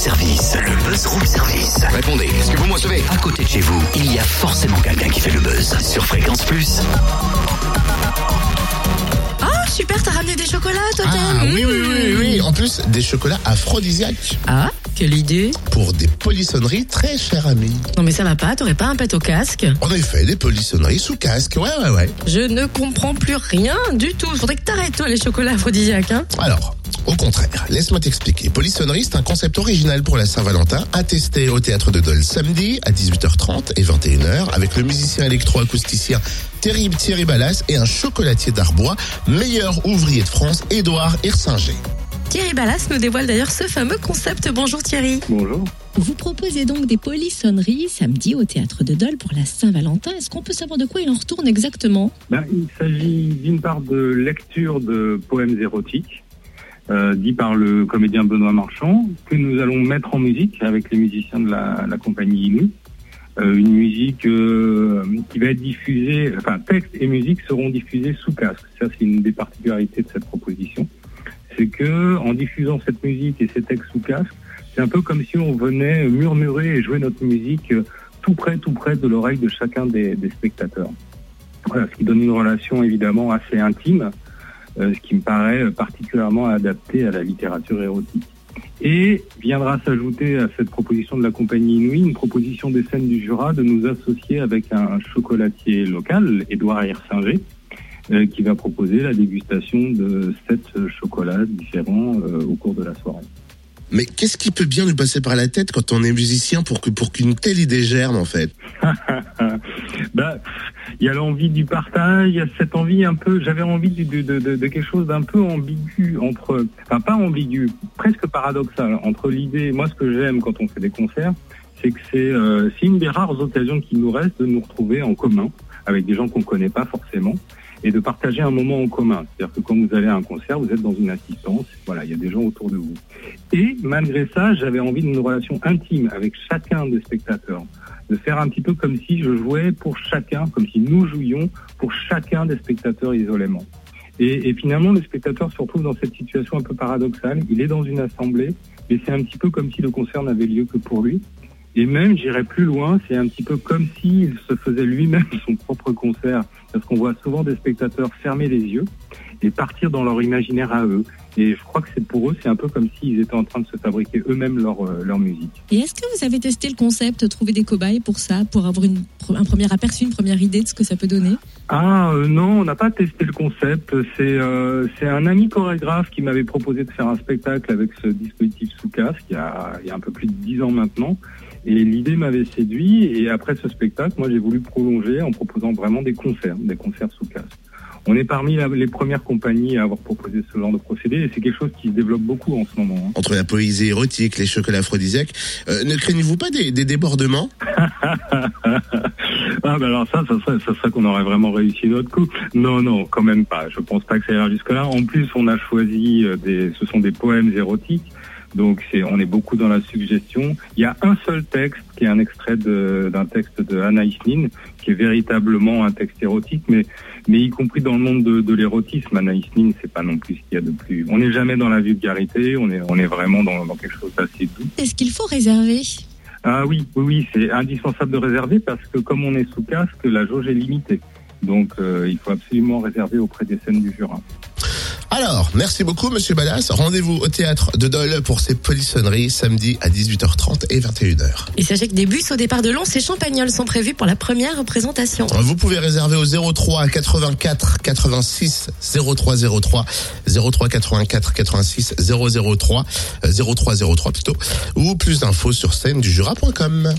service, le buzz room service. Répondez, est-ce que vous me recevez À côté de chez vous, il y a forcément quelqu'un qui fait le buzz sur Fréquence Plus. Oh, super, t'as ramené des chocolats, toi Ah t'aimes oui, oui, oui, oui. En plus, des chocolats aphrodisiaques Ah, quelle idée pour des polissonneries très chères amis. Non mais ça va pas, t'aurais pas un pet au casque En effet, des polissonneries sous casque. Ouais, ouais, ouais. Je ne comprends plus rien du tout. Faudrait que t'arrêtes, toi, les chocolats aphrodisiaques, hein Alors, au contraire, laisse-moi t'expliquer. Polissonnerie, c'est un concept original pour la Saint-Valentin, à tester au Théâtre de Dole samedi à 18h30 et 21h avec le musicien électro-acousticien Terrible Thierry Ballas et un chocolatier d'Arbois, meilleur ouvrier de France, Édouard Hirsinger. Thierry Ballas nous dévoile d'ailleurs ce fameux concept. Bonjour Thierry. Bonjour. Vous proposez donc des polissonneries samedi au théâtre de Dole pour la Saint-Valentin. Est-ce qu'on peut savoir de quoi il en retourne exactement? Ben, il s'agit d'une part de lecture de poèmes érotiques, euh, dit par le comédien Benoît Marchand, que nous allons mettre en musique avec les musiciens de la, la compagnie Inou. Euh, une musique euh, qui va être diffusée, enfin texte et musique seront diffusés sous casque. Ça, c'est une des particularités de cette proposition. C'est que en diffusant cette musique et ces textes sous casque, c'est un peu comme si on venait murmurer et jouer notre musique euh, tout près, tout près de l'oreille de chacun des, spectateurs. Voilà, ce qui donne une relation évidemment assez intime, euh, ce qui me paraît particulièrement adapté à la littérature érotique. Et viendra s'ajouter à cette proposition de la compagnie Inouï une proposition des scènes du Jura de nous associer avec un chocolatier local, Édouard Hirsinger, qui va proposer la dégustation de sept chocolats différents euh, au cours de la soirée. Mais qu'est-ce qui peut bien nous passer par la tête quand on est musicien pour que pour qu'une telle idée germe en fait? Bah, il y a l'envie du partage, il y a cette envie un peu, j'avais envie de, de, de, de quelque chose d'un peu ambigu entre, enfin pas ambigu, presque paradoxal entre l'idée, moi ce que j'aime quand on fait des concerts, c'est que c'est euh, une des rares occasions qui nous reste de nous retrouver en commun avec des gens qu'on connaît pas forcément et de partager un moment en commun. C'est-à-dire que quand vous allez à un concert, vous êtes dans une assistance, voilà, il y a des gens autour de vous. Et malgré ça, j'avais envie d'une relation intime avec chacun des spectateurs, de faire un petit peu comme si je jouais pour chacun, comme si nous jouions pour chacun des spectateurs isolément. Et, et finalement, le spectateur se retrouve dans cette situation un peu paradoxale. Il est dans une assemblée, mais c'est un petit peu comme si le concert n'avait lieu que pour lui. Et même, j'irais plus loin, c'est un petit peu comme s'il se faisait lui-même son propre concert, parce qu'on voit souvent des spectateurs fermer les yeux et partir dans leur imaginaire à eux. Et je crois que c'est pour eux, c'est un peu comme s'ils étaient en train de se fabriquer eux-mêmes leur, euh, leur musique. Et est-ce que vous avez testé le concept, trouver des cobayes pour ça, pour avoir une, un premier aperçu, une première idée de ce que ça peut donner? Ah euh, non, on n'a pas testé le concept. C'est euh, c'est un ami chorégraphe qui m'avait proposé de faire un spectacle avec ce dispositif sous casque il y a, il y a un peu plus de dix ans maintenant. Et l'idée m'avait séduit. Et après ce spectacle, moi, j'ai voulu prolonger en proposant vraiment des concerts, des concerts sous casque. On est parmi la- les premières compagnies à avoir proposé ce genre de procédé et c'est quelque chose qui se développe beaucoup en ce moment. hein. Entre la poésie érotique, les chocolats aphrodisiaques, euh, ne craignez-vous pas des, des débordements? Ah ben alors ça, ça serait, ça serait qu'on aurait vraiment réussi notre coup. Non, non, quand même pas. Je pense pas que ça ira jusque-là. En plus, on a choisi euh, des, ce sont des poèmes érotiques. Donc c'est, on est beaucoup dans la suggestion. Il y a un seul texte qui est un extrait de- d'un texte de Anaïs Nin, qui est véritablement un texte érotique, mais mais y compris dans le monde de, de l'érotisme, Anaïs Nin, c'est pas non plus ce qu'il y a de plus. On n'est jamais dans la vulgarité, on est on est vraiment dans, dans quelque chose d'assez doux. Est-ce qu'il faut réserver? Ah oui, oui, oui, c'est indispensable de réserver parce que comme on est sous casque, la jauge est limitée. Donc euh, il faut absolument réserver auprès des scènes du Jura. Alors, merci beaucoup, Monsieur Ballas. Rendez-vous au théâtre de Dole pour ces polissonneries samedi à 18h30 et 21h. Et sachez que des bus au départ de Lons et Champagnols sont prévus pour la première représentation. Vous pouvez réserver au 03 84 86 03 03 03 84 86 003 euh, 03 03 plutôt ou plus d'infos sur scène du jura.com.